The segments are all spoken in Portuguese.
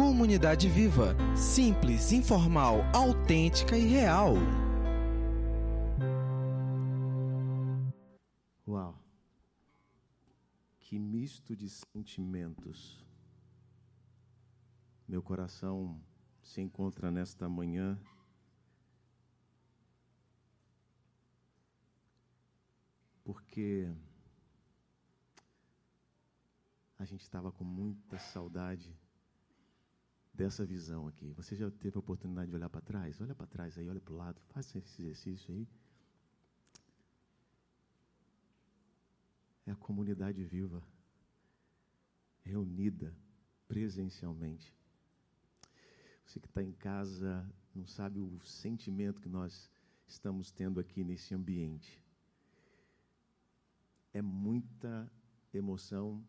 Comunidade Viva. Simples, informal, autêntica e real. Uau! Que misto de sentimentos. Meu coração se encontra nesta manhã porque a gente estava com muita saudade dessa visão aqui. Você já teve a oportunidade de olhar para trás? Olha para trás aí, olha para o lado, faça esse exercício aí. É a comunidade viva, reunida presencialmente. Você que está em casa não sabe o sentimento que nós estamos tendo aqui nesse ambiente. É muita emoção,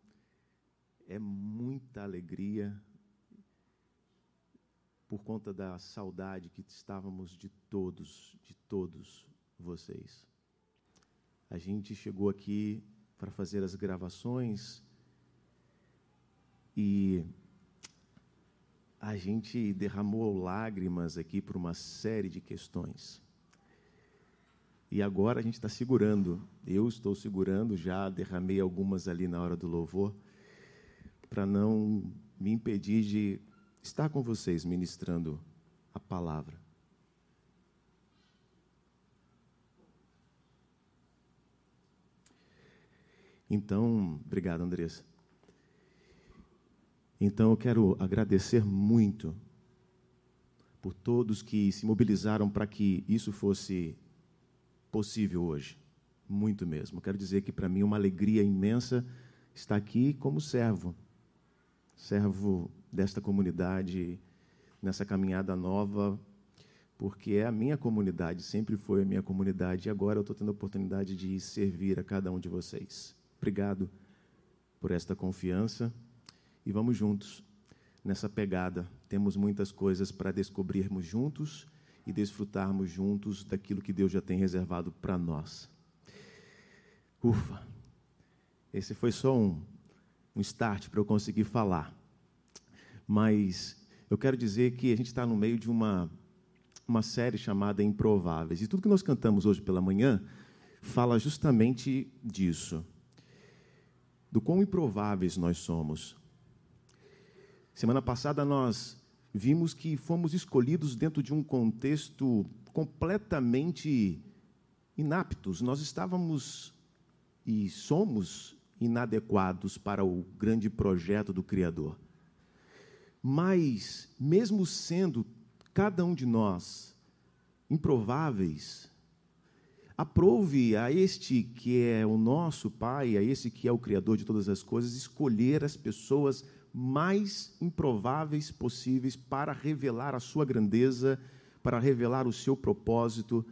é muita alegria, por conta da saudade que estávamos de todos, de todos vocês. A gente chegou aqui para fazer as gravações e a gente derramou lágrimas aqui por uma série de questões. E agora a gente está segurando. Eu estou segurando, já derramei algumas ali na hora do louvor, para não me impedir de estar com vocês ministrando a palavra. Então, obrigado, Andressa. Então, eu quero agradecer muito por todos que se mobilizaram para que isso fosse possível hoje. Muito mesmo. Quero dizer que para mim é uma alegria imensa estar aqui como servo. Servo desta comunidade nessa caminhada nova, porque é a minha comunidade, sempre foi a minha comunidade, e agora eu estou tendo a oportunidade de servir a cada um de vocês. Obrigado por esta confiança e vamos juntos nessa pegada. Temos muitas coisas para descobrirmos juntos e desfrutarmos juntos daquilo que Deus já tem reservado para nós. Ufa! Esse foi só um, um start para eu conseguir falar mas eu quero dizer que a gente está no meio de uma, uma série chamada Improváveis. E tudo que nós cantamos hoje pela manhã fala justamente disso. Do quão improváveis nós somos. Semana passada nós vimos que fomos escolhidos dentro de um contexto completamente inaptos. Nós estávamos e somos inadequados para o grande projeto do Criador. Mas, mesmo sendo cada um de nós improváveis, aprove a este que é o nosso Pai, a esse que é o Criador de todas as coisas, escolher as pessoas mais improváveis possíveis para revelar a sua grandeza, para revelar o seu propósito,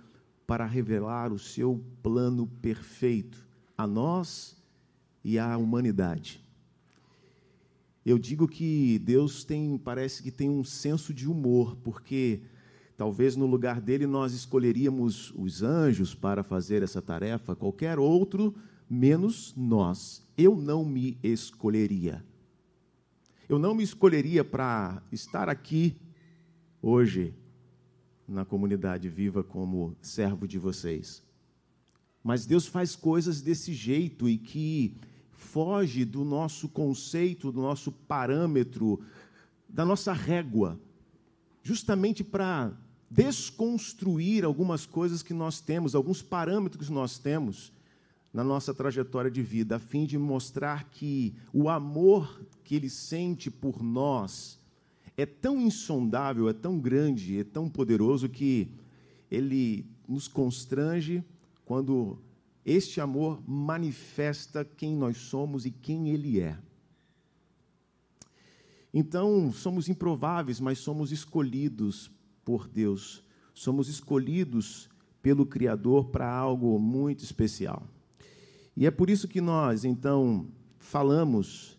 para revelar o seu plano perfeito a nós e à humanidade. Eu digo que Deus tem, parece que tem um senso de humor, porque talvez no lugar dele nós escolheríamos os anjos para fazer essa tarefa, qualquer outro menos nós. Eu não me escolheria. Eu não me escolheria para estar aqui hoje na comunidade viva como servo de vocês. Mas Deus faz coisas desse jeito e que foge do nosso conceito, do nosso parâmetro, da nossa régua, justamente para desconstruir algumas coisas que nós temos, alguns parâmetros que nós temos na nossa trajetória de vida, a fim de mostrar que o amor que ele sente por nós é tão insondável, é tão grande, é tão poderoso que ele nos constrange quando este amor manifesta quem nós somos e quem Ele é. Então, somos improváveis, mas somos escolhidos por Deus. Somos escolhidos pelo Criador para algo muito especial. E é por isso que nós, então, falamos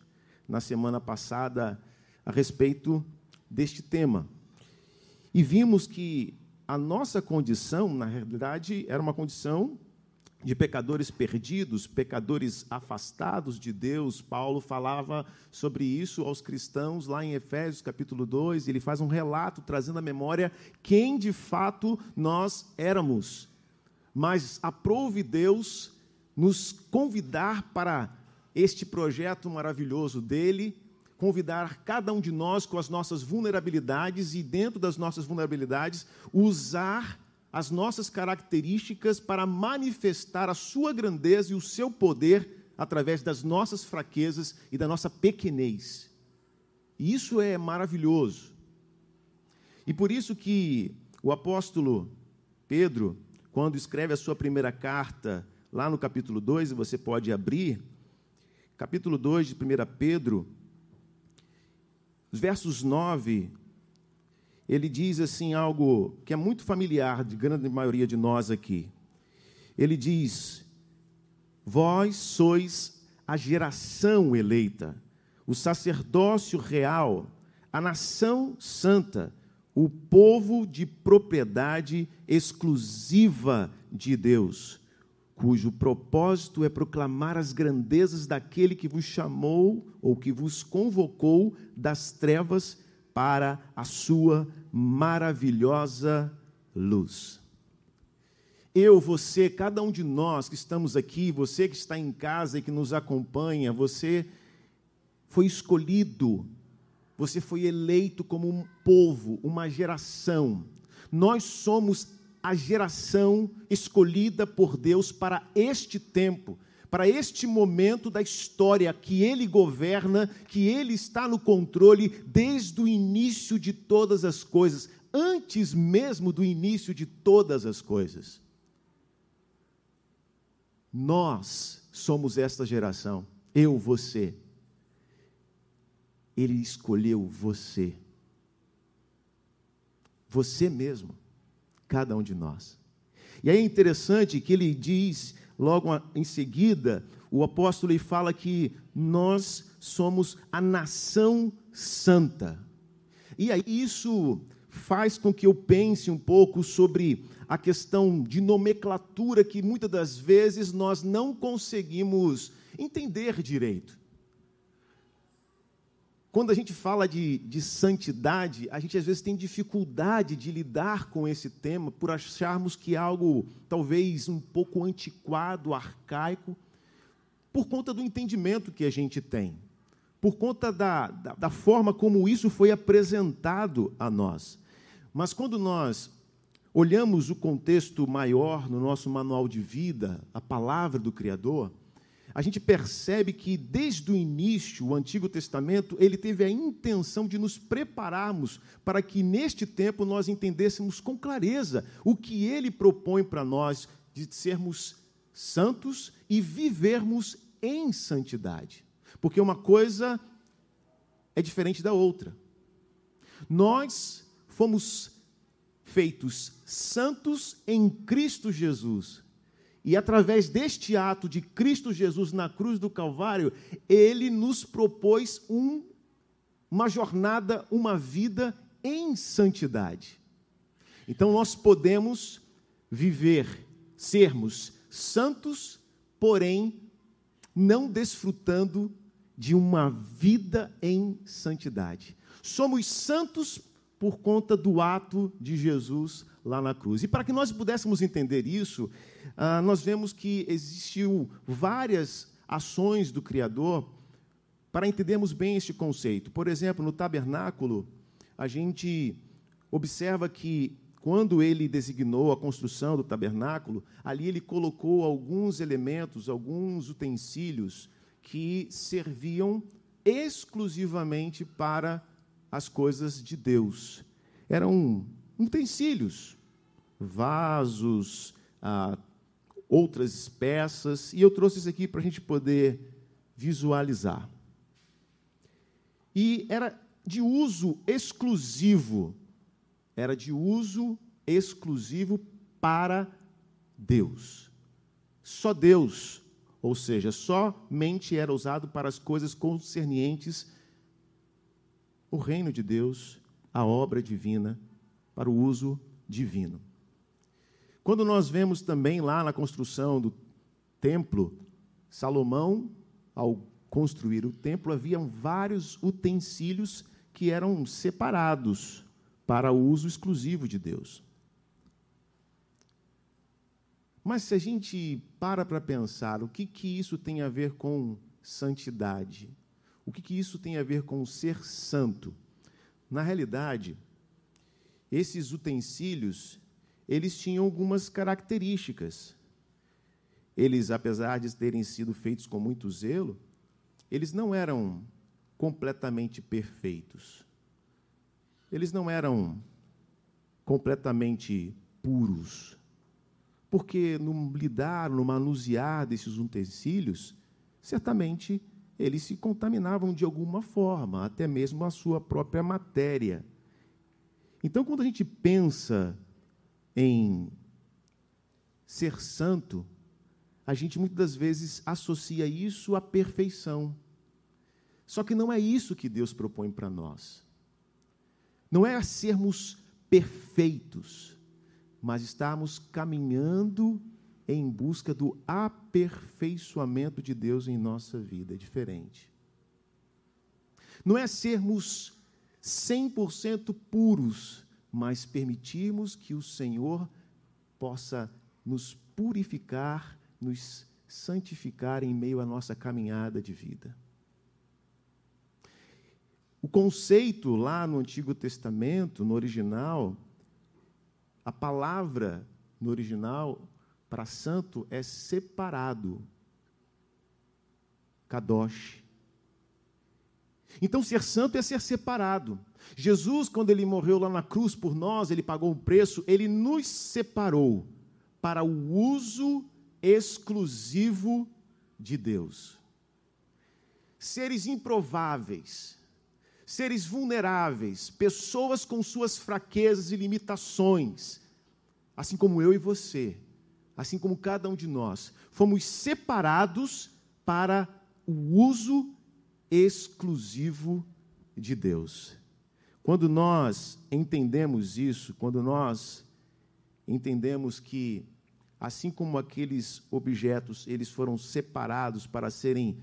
na semana passada a respeito deste tema. E vimos que a nossa condição, na realidade, era uma condição de pecadores perdidos, pecadores afastados de Deus. Paulo falava sobre isso aos cristãos lá em Efésios capítulo 2. Ele faz um relato trazendo à memória quem de fato nós éramos. Mas aprove Deus nos convidar para este projeto maravilhoso dele, convidar cada um de nós com as nossas vulnerabilidades e, dentro das nossas vulnerabilidades, usar as nossas características para manifestar a sua grandeza e o seu poder através das nossas fraquezas e da nossa pequenez. E isso é maravilhoso. E por isso que o apóstolo Pedro, quando escreve a sua primeira carta, lá no capítulo 2, e você pode abrir, capítulo 2 de 1 Pedro, os versos 9 ele diz assim algo que é muito familiar de grande maioria de nós aqui. Ele diz: Vós sois a geração eleita, o sacerdócio real, a nação santa, o povo de propriedade exclusiva de Deus, cujo propósito é proclamar as grandezas daquele que vos chamou ou que vos convocou das trevas para a sua maravilhosa luz. Eu, você, cada um de nós que estamos aqui, você que está em casa e que nos acompanha, você foi escolhido, você foi eleito como um povo, uma geração. Nós somos a geração escolhida por Deus para este tempo para este momento da história que ele governa, que ele está no controle desde o início de todas as coisas, antes mesmo do início de todas as coisas. Nós somos esta geração, eu, você. Ele escolheu você. Você mesmo, cada um de nós. E aí é interessante que ele diz Logo em seguida, o apóstolo fala que nós somos a nação santa. E aí isso faz com que eu pense um pouco sobre a questão de nomenclatura que muitas das vezes nós não conseguimos entender direito. Quando a gente fala de, de santidade, a gente às vezes tem dificuldade de lidar com esse tema por acharmos que é algo talvez um pouco antiquado, arcaico, por conta do entendimento que a gente tem, por conta da, da, da forma como isso foi apresentado a nós. Mas quando nós olhamos o contexto maior no nosso manual de vida, a palavra do Criador, a gente percebe que desde o início, o Antigo Testamento, ele teve a intenção de nos prepararmos para que neste tempo nós entendêssemos com clareza o que ele propõe para nós de sermos santos e vivermos em santidade. Porque uma coisa é diferente da outra. Nós fomos feitos santos em Cristo Jesus e através deste ato de Cristo Jesus na cruz do Calvário, ele nos propôs um, uma jornada, uma vida em santidade. Então nós podemos viver, sermos santos, porém não desfrutando de uma vida em santidade. Somos santos por conta do ato de Jesus lá na cruz. E para que nós pudéssemos entender isso, ah, nós vemos que existiu várias ações do Criador para entendermos bem este conceito. Por exemplo, no tabernáculo, a gente observa que quando ele designou a construção do tabernáculo, ali ele colocou alguns elementos, alguns utensílios que serviam exclusivamente para as coisas de Deus. Eram utensílios, vasos, ah, outras peças, e eu trouxe isso aqui para a gente poder visualizar. E era de uso exclusivo, era de uso exclusivo para Deus. Só Deus, ou seja, somente era usado para as coisas concernientes o reino de Deus, a obra divina para o uso divino. Quando nós vemos também lá na construção do templo, Salomão, ao construir o templo, haviam vários utensílios que eram separados para o uso exclusivo de Deus. Mas se a gente para para pensar, o que, que isso tem a ver com santidade? O que, que isso tem a ver com ser santo? Na realidade, esses utensílios, eles tinham algumas características. Eles, apesar de terem sido feitos com muito zelo, eles não eram completamente perfeitos. Eles não eram completamente puros. Porque no lidar, no manusear desses utensílios, certamente eles se contaminavam de alguma forma, até mesmo a sua própria matéria. Então, quando a gente pensa em ser santo, a gente muitas das vezes associa isso à perfeição. Só que não é isso que Deus propõe para nós. Não é sermos perfeitos, mas estarmos caminhando em busca do aperfeiçoamento de Deus em nossa vida. É diferente. Não é sermos 100% puros, mas permitirmos que o Senhor possa nos purificar, nos santificar em meio à nossa caminhada de vida. O conceito lá no Antigo Testamento, no original, a palavra no original para santo é separado. Kadosh. Então, ser santo é ser separado. Jesus, quando ele morreu lá na cruz por nós, ele pagou o preço, ele nos separou para o uso exclusivo de Deus. Seres improváveis, seres vulneráveis, pessoas com suas fraquezas e limitações, assim como eu e você, assim como cada um de nós, fomos separados para o uso exclusivo de Deus. Quando nós entendemos isso, quando nós entendemos que assim como aqueles objetos, eles foram separados para serem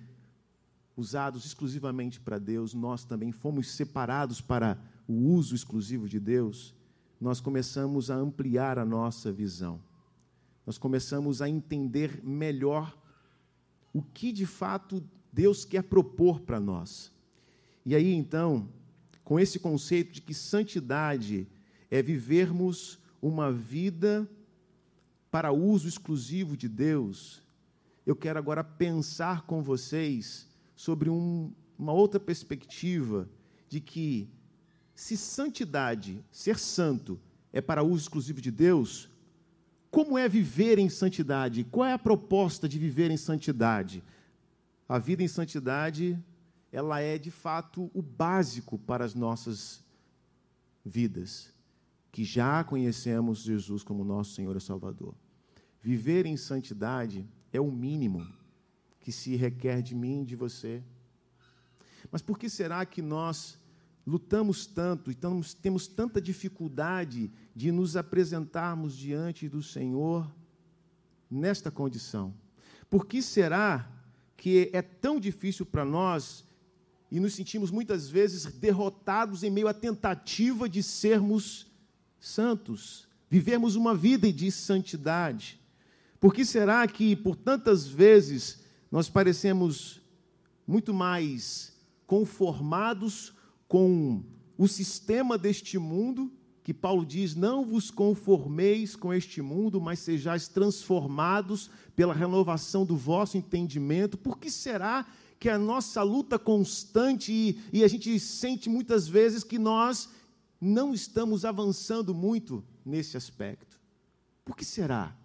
usados exclusivamente para Deus, nós também fomos separados para o uso exclusivo de Deus, nós começamos a ampliar a nossa visão. Nós começamos a entender melhor o que de fato Deus quer propor para nós. E aí então, com esse conceito de que santidade é vivermos uma vida para uso exclusivo de Deus, eu quero agora pensar com vocês sobre um, uma outra perspectiva de que, se santidade, ser santo, é para uso exclusivo de Deus, como é viver em santidade? Qual é a proposta de viver em santidade? A vida em santidade, ela é de fato o básico para as nossas vidas, que já conhecemos Jesus como nosso Senhor e Salvador. Viver em santidade é o mínimo que se requer de mim e de você. Mas por que será que nós lutamos tanto e temos, tanta dificuldade de nos apresentarmos diante do Senhor nesta condição? Por que será que é tão difícil para nós e nos sentimos muitas vezes derrotados em meio à tentativa de sermos santos, vivermos uma vida de santidade? Por que será que por tantas vezes nós parecemos muito mais conformados com o sistema deste mundo, que Paulo diz: não vos conformeis com este mundo, mas sejais transformados pela renovação do vosso entendimento. Por que será que a nossa luta constante e, e a gente sente muitas vezes que nós não estamos avançando muito nesse aspecto? Por que será?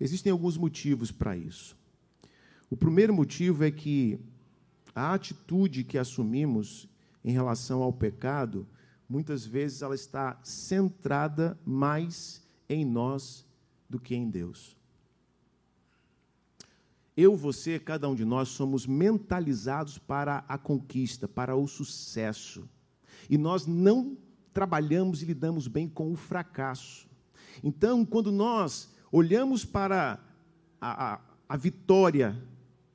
Existem alguns motivos para isso. O primeiro motivo é que a atitude que assumimos em relação ao pecado, muitas vezes ela está centrada mais em nós do que em Deus. Eu, você, cada um de nós somos mentalizados para a conquista, para o sucesso. E nós não trabalhamos e lidamos bem com o fracasso. Então, quando nós olhamos para a, a, a vitória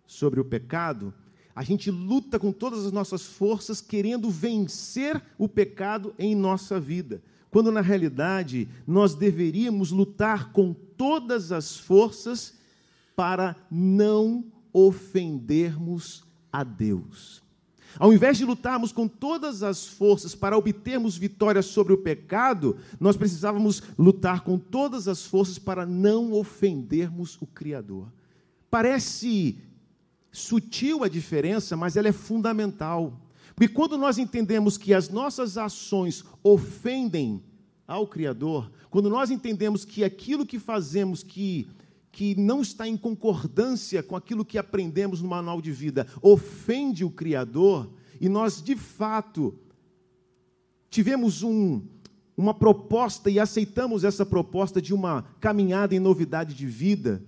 sobre o pecado, a gente luta com todas as nossas forças querendo vencer o pecado em nossa vida. Quando na realidade nós deveríamos lutar com todas as forças para não ofendermos a Deus. Ao invés de lutarmos com todas as forças para obtermos vitória sobre o pecado, nós precisávamos lutar com todas as forças para não ofendermos o Criador. Parece sutil a diferença, mas ela é fundamental. Porque quando nós entendemos que as nossas ações ofendem ao Criador, quando nós entendemos que aquilo que fazemos que, que não está em concordância com aquilo que aprendemos no manual de vida ofende o Criador, e nós de fato tivemos um, uma proposta e aceitamos essa proposta de uma caminhada em novidade de vida,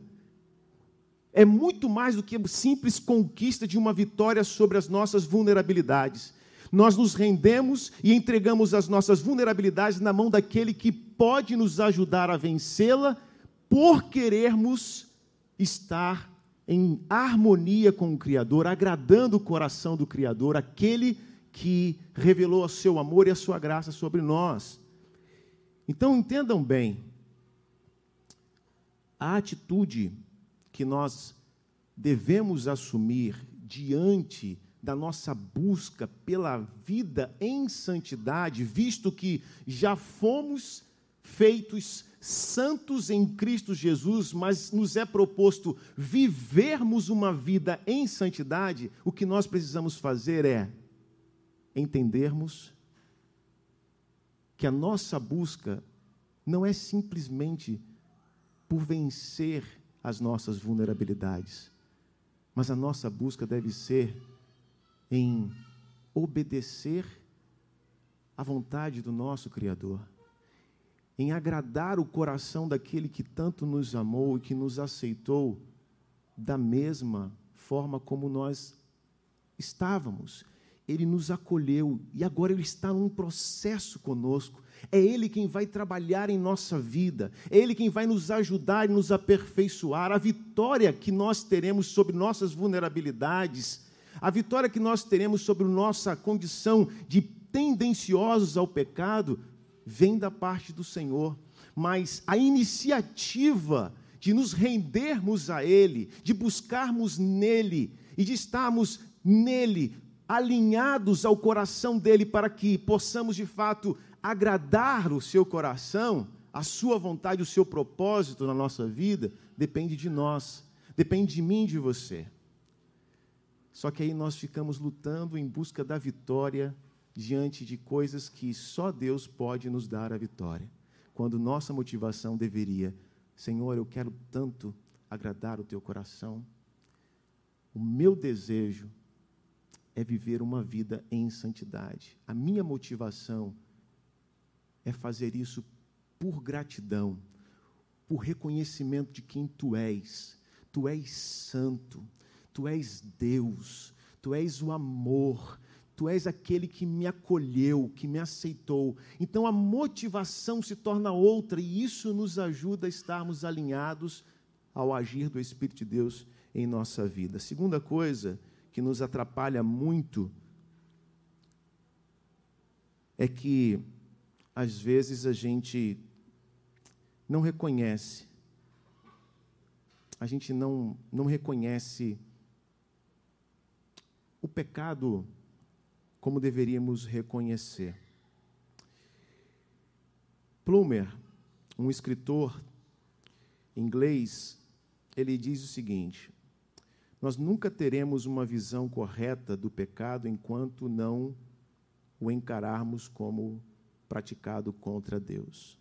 é muito mais do que a simples conquista de uma vitória sobre as nossas vulnerabilidades. Nós nos rendemos e entregamos as nossas vulnerabilidades na mão daquele que pode nos ajudar a vencê-la, por querermos estar em harmonia com o Criador, agradando o coração do Criador, aquele que revelou o seu amor e a sua graça sobre nós. Então entendam bem, a atitude que nós devemos assumir diante da nossa busca pela vida em santidade, visto que já fomos feitos santos em Cristo Jesus, mas nos é proposto vivermos uma vida em santidade, o que nós precisamos fazer é entendermos que a nossa busca não é simplesmente por vencer as nossas vulnerabilidades. Mas a nossa busca deve ser em obedecer à vontade do nosso Criador, em agradar o coração daquele que tanto nos amou e que nos aceitou da mesma forma como nós estávamos. Ele nos acolheu e agora Ele está num processo conosco é Ele quem vai trabalhar em nossa vida, é Ele quem vai nos ajudar e nos aperfeiçoar. A vitória que nós teremos sobre nossas vulnerabilidades, a vitória que nós teremos sobre nossa condição de tendenciosos ao pecado, vem da parte do Senhor. Mas a iniciativa de nos rendermos a Ele, de buscarmos nele e de estarmos nele, alinhados ao coração dele, para que possamos de fato agradar o seu coração, a sua vontade, o seu propósito na nossa vida, depende de nós, depende de mim de você. Só que aí nós ficamos lutando em busca da vitória diante de coisas que só Deus pode nos dar a vitória. Quando nossa motivação deveria, Senhor, eu quero tanto agradar o teu coração. O meu desejo é viver uma vida em santidade. A minha motivação é fazer isso por gratidão, por reconhecimento de quem tu és. Tu és santo, tu és Deus, tu és o amor, tu és aquele que me acolheu, que me aceitou. Então a motivação se torna outra e isso nos ajuda a estarmos alinhados ao agir do Espírito de Deus em nossa vida. segunda coisa que nos atrapalha muito é que às vezes a gente não reconhece, a gente não, não reconhece o pecado como deveríamos reconhecer. Plumer, um escritor inglês, ele diz o seguinte: Nós nunca teremos uma visão correta do pecado enquanto não o encararmos como praticado contra Deus.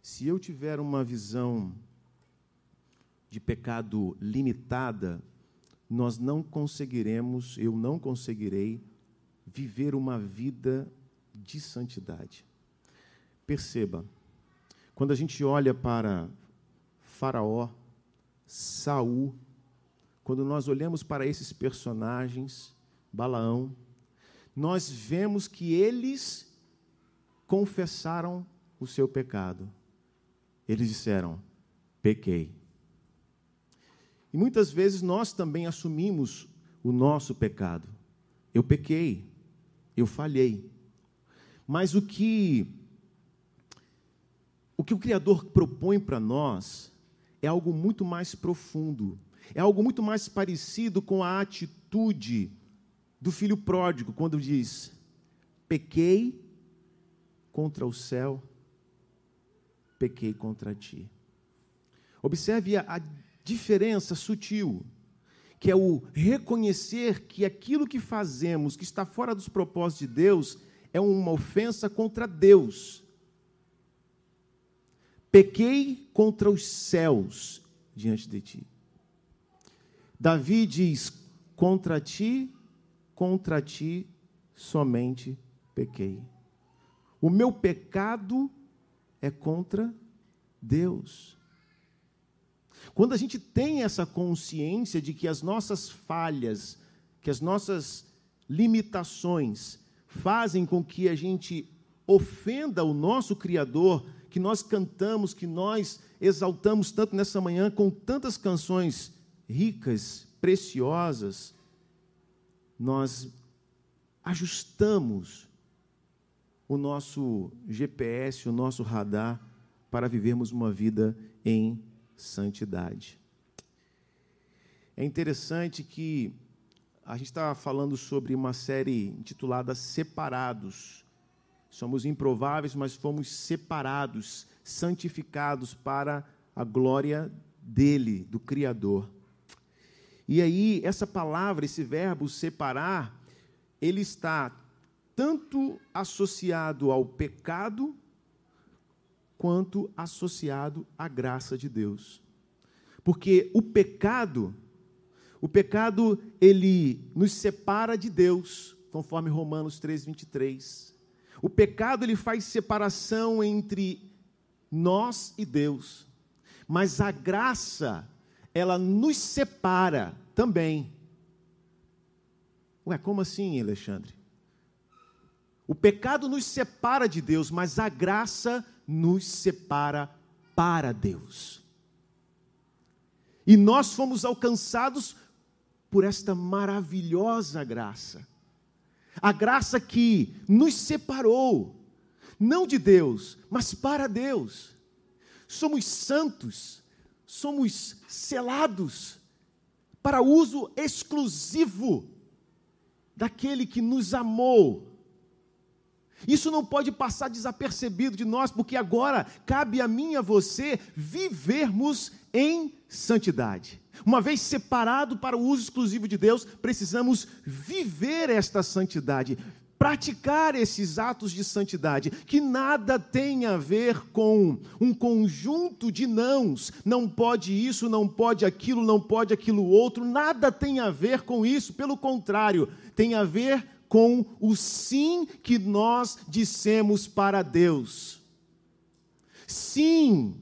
Se eu tiver uma visão de pecado limitada, nós não conseguiremos, eu não conseguirei viver uma vida de santidade. Perceba, quando a gente olha para Faraó, Saul, quando nós olhamos para esses personagens, Balaão, nós vemos que eles confessaram o seu pecado. Eles disseram: pequei. E muitas vezes nós também assumimos o nosso pecado. Eu pequei, eu falhei. Mas o que o que o Criador propõe para nós é algo muito mais profundo, é algo muito mais parecido com a atitude do filho pródigo, quando diz: Pequei contra o céu, pequei contra ti. Observe a, a diferença sutil, que é o reconhecer que aquilo que fazemos, que está fora dos propósitos de Deus, é uma ofensa contra Deus. Pequei contra os céus diante de ti. Davi diz: contra ti, contra ti somente pequei. O meu pecado é contra Deus. Quando a gente tem essa consciência de que as nossas falhas, que as nossas limitações fazem com que a gente ofenda o nosso Criador, que nós cantamos, que nós exaltamos tanto nessa manhã com tantas canções ricas, preciosas, nós ajustamos o nosso GPS, o nosso radar para vivermos uma vida em santidade. É interessante que a gente está falando sobre uma série intitulada Separados. Somos improváveis, mas fomos separados, santificados para a glória dele, do Criador. E aí, essa palavra, esse verbo separar, ele está tanto associado ao pecado, quanto associado à graça de Deus. Porque o pecado, o pecado, ele nos separa de Deus, conforme Romanos 3, 23. O pecado, ele faz separação entre nós e Deus. Mas a graça, ela nos separa também. Ué, como assim, Alexandre? O pecado nos separa de Deus, mas a graça nos separa para Deus. E nós fomos alcançados por esta maravilhosa graça. A graça que nos separou, não de Deus, mas para Deus. Somos santos, somos selados para uso exclusivo daquele que nos amou. Isso não pode passar desapercebido de nós, porque agora cabe a mim e a você vivermos em santidade. Uma vez separado para o uso exclusivo de Deus, precisamos viver esta santidade, praticar esses atos de santidade, que nada tem a ver com um conjunto de nãos, não pode isso, não pode aquilo, não pode aquilo outro, nada tem a ver com isso, pelo contrário, tem a ver com o sim que nós dissemos para Deus. Sim,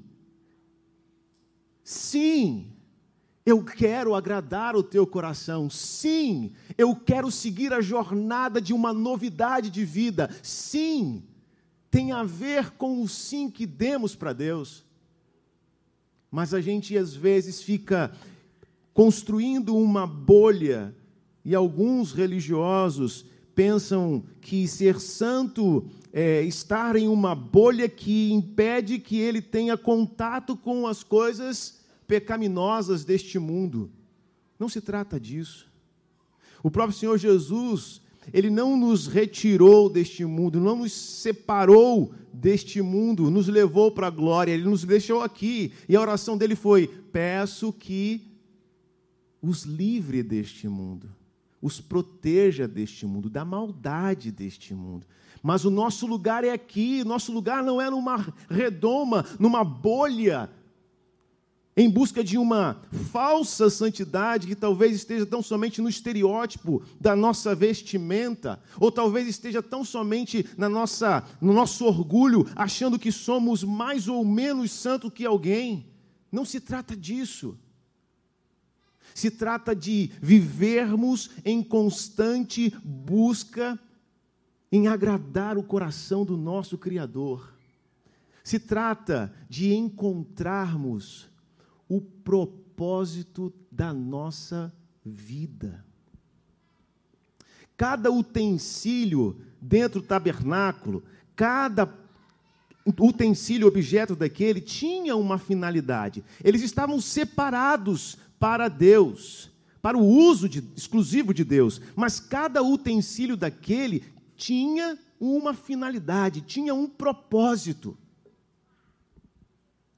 sim, eu quero agradar o teu coração. Sim, eu quero seguir a jornada de uma novidade de vida. Sim, tem a ver com o sim que demos para Deus. Mas a gente às vezes fica construindo uma bolha, e alguns religiosos pensam que ser santo é estar em uma bolha que impede que ele tenha contato com as coisas pecaminosas deste mundo. Não se trata disso. O próprio Senhor Jesus, ele não nos retirou deste mundo, não nos separou deste mundo, nos levou para a glória, ele nos deixou aqui. E a oração dele foi: peço que os livre deste mundo, os proteja deste mundo, da maldade deste mundo. Mas o nosso lugar é aqui, nosso lugar não é numa redoma, numa bolha em busca de uma falsa santidade que talvez esteja tão somente no estereótipo da nossa vestimenta, ou talvez esteja tão somente na nossa, no nosso orgulho, achando que somos mais ou menos santo que alguém. Não se trata disso. Se trata de vivermos em constante busca em agradar o coração do nosso Criador. Se trata de encontrarmos o propósito da nossa vida. Cada utensílio dentro do tabernáculo, cada utensílio, objeto daquele, tinha uma finalidade. Eles estavam separados para Deus, para o uso de, exclusivo de Deus. Mas cada utensílio daquele tinha uma finalidade, tinha um propósito.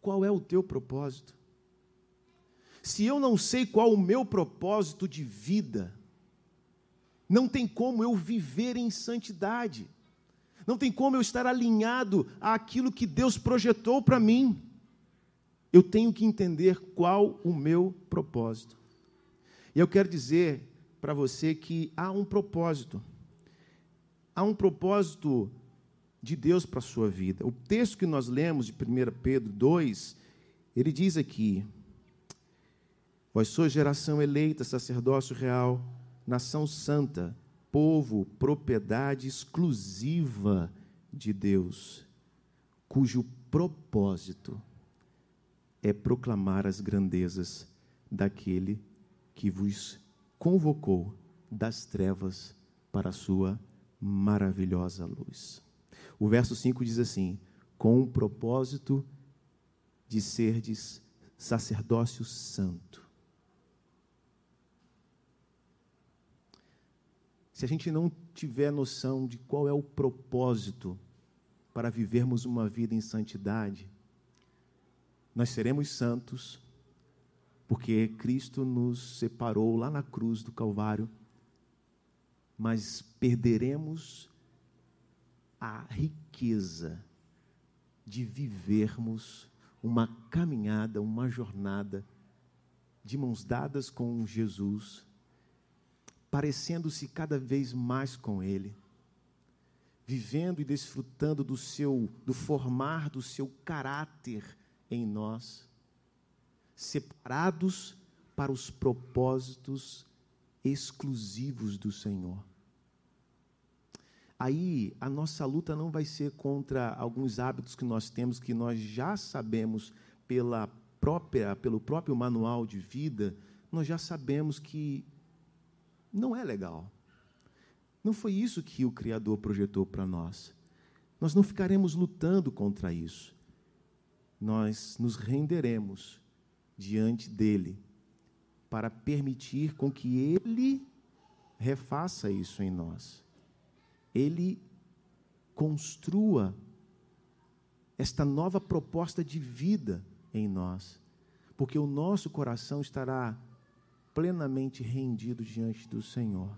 Qual é o teu propósito? Se eu não sei qual o meu propósito de vida, não tem como eu viver em santidade. Não tem como eu estar alinhado àquilo que Deus projetou para mim. Eu tenho que entender qual o meu propósito. E eu quero dizer para você que há um propósito. Há um propósito de Deus para a sua vida. O texto que nós lemos de 1 Pedro 2, ele diz aqui: Vós sois geração eleita, sacerdócio real, nação santa, povo, propriedade exclusiva de Deus, cujo propósito é proclamar as grandezas daquele que vos convocou das trevas para a sua maravilhosa luz. O verso 5 diz assim: com o propósito de serdes sacerdócio santo se a gente não tiver noção de qual é o propósito para vivermos uma vida em santidade, nós seremos santos, porque Cristo nos separou lá na cruz do Calvário, mas perderemos a riqueza de vivermos uma caminhada, uma jornada de mãos dadas com Jesus parecendo-se cada vez mais com Ele, vivendo e desfrutando do seu, do formar do seu caráter em nós, separados para os propósitos exclusivos do Senhor. Aí a nossa luta não vai ser contra alguns hábitos que nós temos que nós já sabemos pela própria, pelo próprio manual de vida, nós já sabemos que não é legal. Não foi isso que o Criador projetou para nós. Nós não ficaremos lutando contra isso. Nós nos renderemos diante dele para permitir com que ele refaça isso em nós. Ele construa esta nova proposta de vida em nós, porque o nosso coração estará plenamente rendido diante do Senhor.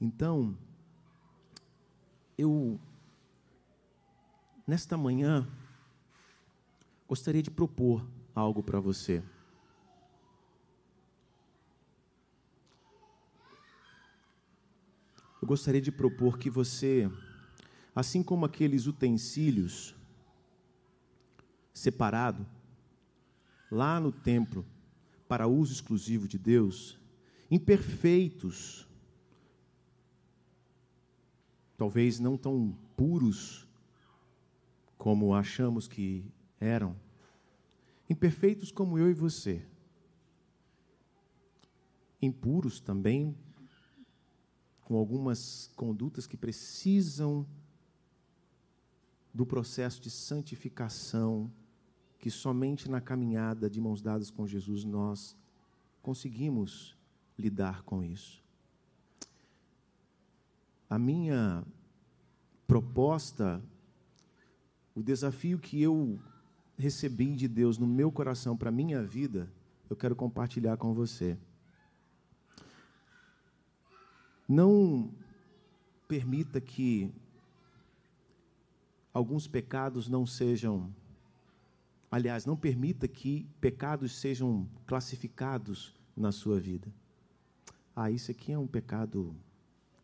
Então, eu, nesta manhã, gostaria de propor algo para você. Eu gostaria de propor que você, assim como aqueles utensílios separado lá no templo, para uso exclusivo de Deus, imperfeitos, talvez não tão puros como achamos que eram, imperfeitos como eu e você, impuros também, com algumas condutas que precisam do processo de santificação que somente na caminhada de mãos dadas com Jesus nós conseguimos lidar com isso. A minha proposta, o desafio que eu recebi de Deus no meu coração para a minha vida, eu quero compartilhar com você. Não permita que alguns pecados não sejam Aliás, não permita que pecados sejam classificados na sua vida. Ah, isso aqui é um pecado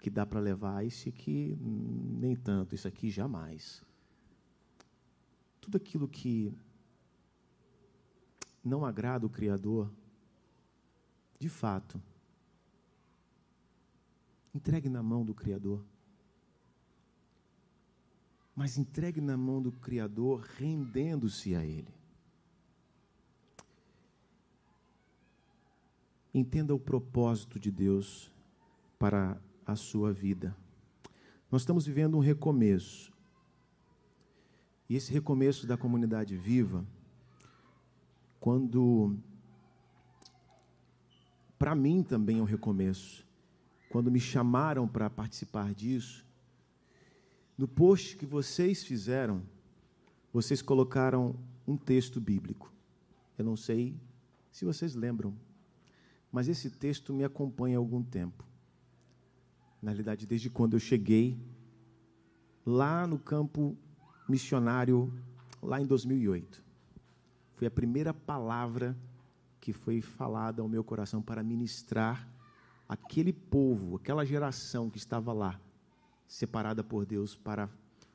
que dá para levar, isso aqui nem tanto, isso aqui jamais. Tudo aquilo que não agrada o Criador, de fato, entregue na mão do Criador. mas entregue na mão do Criador, rendendo-se a Ele. Entenda o propósito de Deus para a sua vida. Nós estamos vivendo um recomeço. E esse recomeço da comunidade viva, quando. Para mim também é um recomeço. Quando me chamaram para participar disso, no post que vocês fizeram, vocês colocaram um texto bíblico. Eu não sei se vocês lembram, mas esse texto me acompanha há algum tempo. Na realidade, desde quando eu cheguei lá no campo missionário, lá em 2008. Foi a primeira palavra que foi falada ao meu coração para ministrar aquele povo, aquela geração que estava lá, separada por Deus para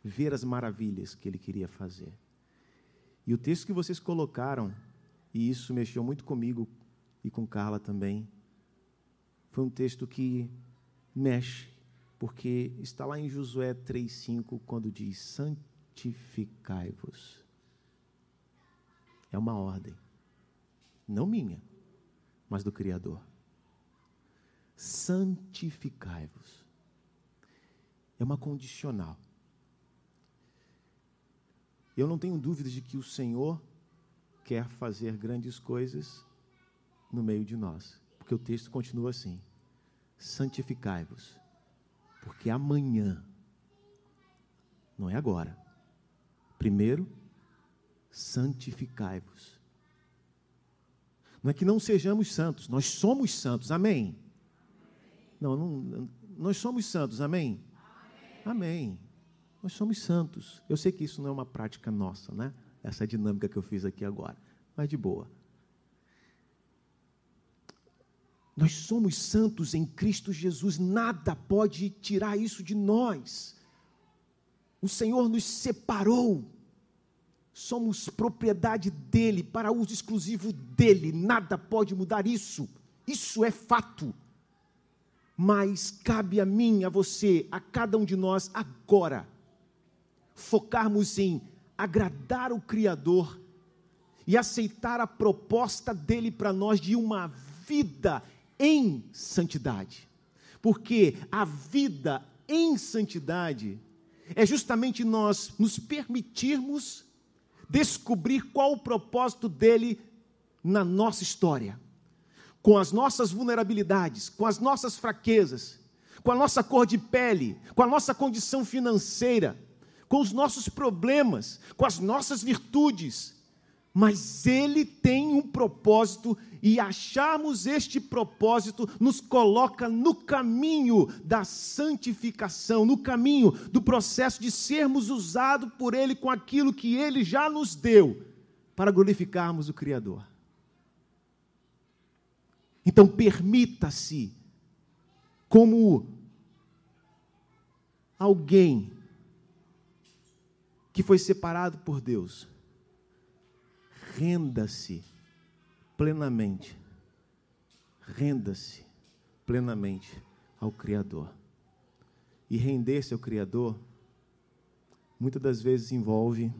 ver as maravilhas que ele queria fazer. E o texto que vocês colocaram, e isso mexeu muito comigo e com Carla também. Foi um texto que mexe, porque está lá em Josué 3,5, quando diz: santificai-vos. É uma ordem, não minha, mas do Criador. Santificai-vos. É uma condicional. Eu não tenho dúvidas de que o Senhor quer fazer grandes coisas no meio de nós. Porque o texto continua assim: santificai-vos, porque amanhã, não é agora, primeiro, santificai-vos. Não é que não sejamos santos, nós somos santos, amém? Não, não nós somos santos, amém? amém? Amém. Nós somos santos. Eu sei que isso não é uma prática nossa, né? Essa dinâmica que eu fiz aqui agora, mas de boa. Nós somos santos em Cristo Jesus, nada pode tirar isso de nós. O Senhor nos separou, somos propriedade dEle, para uso exclusivo dEle, nada pode mudar isso, isso é fato. Mas cabe a mim, a você, a cada um de nós, agora, focarmos em agradar o Criador e aceitar a proposta dele para nós de uma vida em santidade. Porque a vida em santidade é justamente nós nos permitirmos descobrir qual o propósito dele na nossa história, com as nossas vulnerabilidades, com as nossas fraquezas, com a nossa cor de pele, com a nossa condição financeira, com os nossos problemas, com as nossas virtudes. Mas ele tem um propósito e acharmos este propósito nos coloca no caminho da santificação, no caminho do processo de sermos usados por Ele com aquilo que Ele já nos deu para glorificarmos o Criador. Então, permita-se, como alguém que foi separado por Deus, renda-se plenamente, renda-se plenamente ao Criador. E render-se ao Criador, muitas das vezes envolve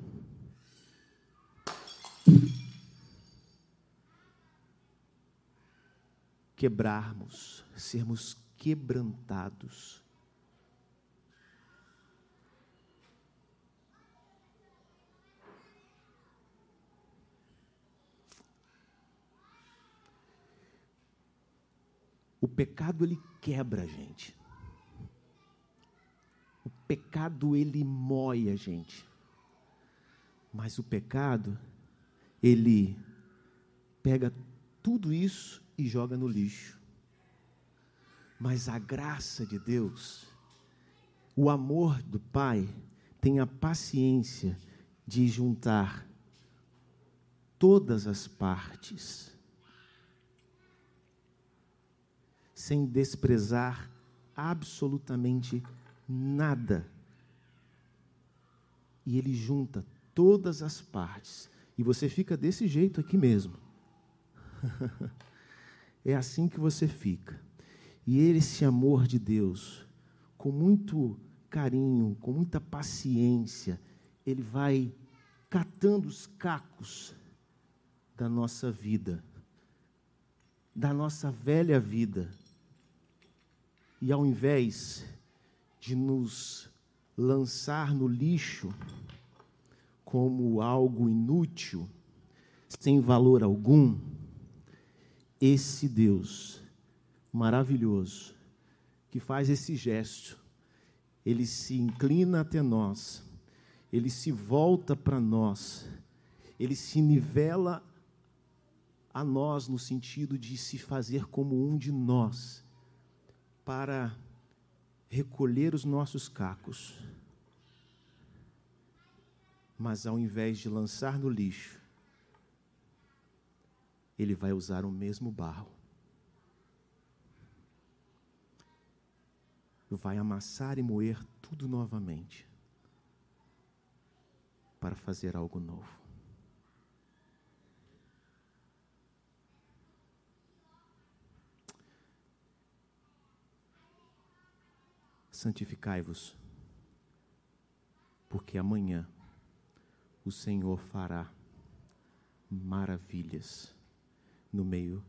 quebrarmos, sermos quebrantados O pecado ele quebra a gente. O pecado ele moe a gente. Mas o pecado ele pega tudo isso e joga no lixo. Mas a graça de Deus, o amor do Pai, tem a paciência de juntar todas as partes sem desprezar absolutamente nada. E ele junta todas as partes. E você fica desse jeito aqui mesmo. é assim que você fica. E esse amor de Deus, com muito carinho, com muita paciência, Ele vai catando os cacos da nossa vida, da nossa velha vida. E ao invés de nos lançar no lixo como algo inútil, sem valor algum, esse Deus maravilhoso que faz esse gesto, ele se inclina até nós, ele se volta para nós, ele se nivela a nós no sentido de se fazer como um de nós, para recolher os nossos cacos. Mas ao invés de lançar no lixo, ele vai usar o mesmo barro. Vai amassar e moer tudo novamente para fazer algo novo. Santificai-vos, porque amanhã o Senhor fará maravilhas no meio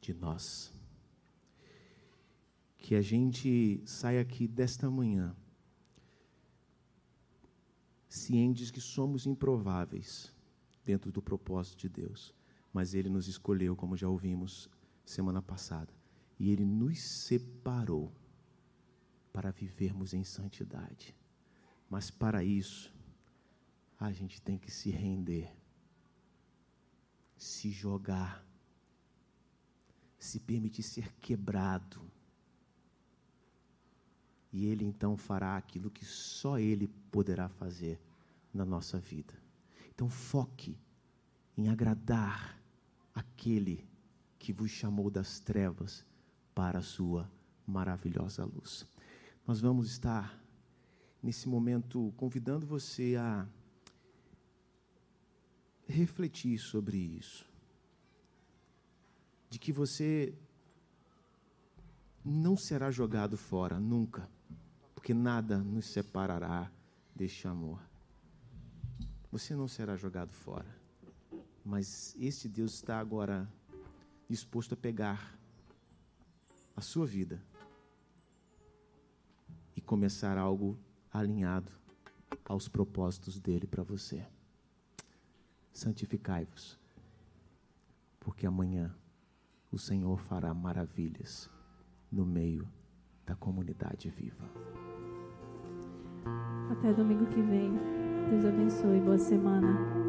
de nós. Que a gente saia aqui desta manhã cientes que somos improváveis dentro do propósito de Deus, mas Ele nos escolheu, como já ouvimos semana passada, e Ele nos separou para vivermos em santidade. Mas para isso, a gente tem que se render se jogar, se permitir ser quebrado. E Ele então fará aquilo que só Ele poderá fazer na nossa vida. Então foque em agradar aquele que vos chamou das trevas para a sua maravilhosa luz. Nós vamos estar nesse momento convidando você a refletir sobre isso. De que você não será jogado fora, nunca. Porque nada nos separará deste amor. Você não será jogado fora. Mas este Deus está agora disposto a pegar a sua vida começar algo alinhado aos propósitos dele para você santificai-vos, porque amanhã o Senhor fará maravilhas no meio da comunidade viva. Até domingo que vem. Deus abençoe. Boa semana.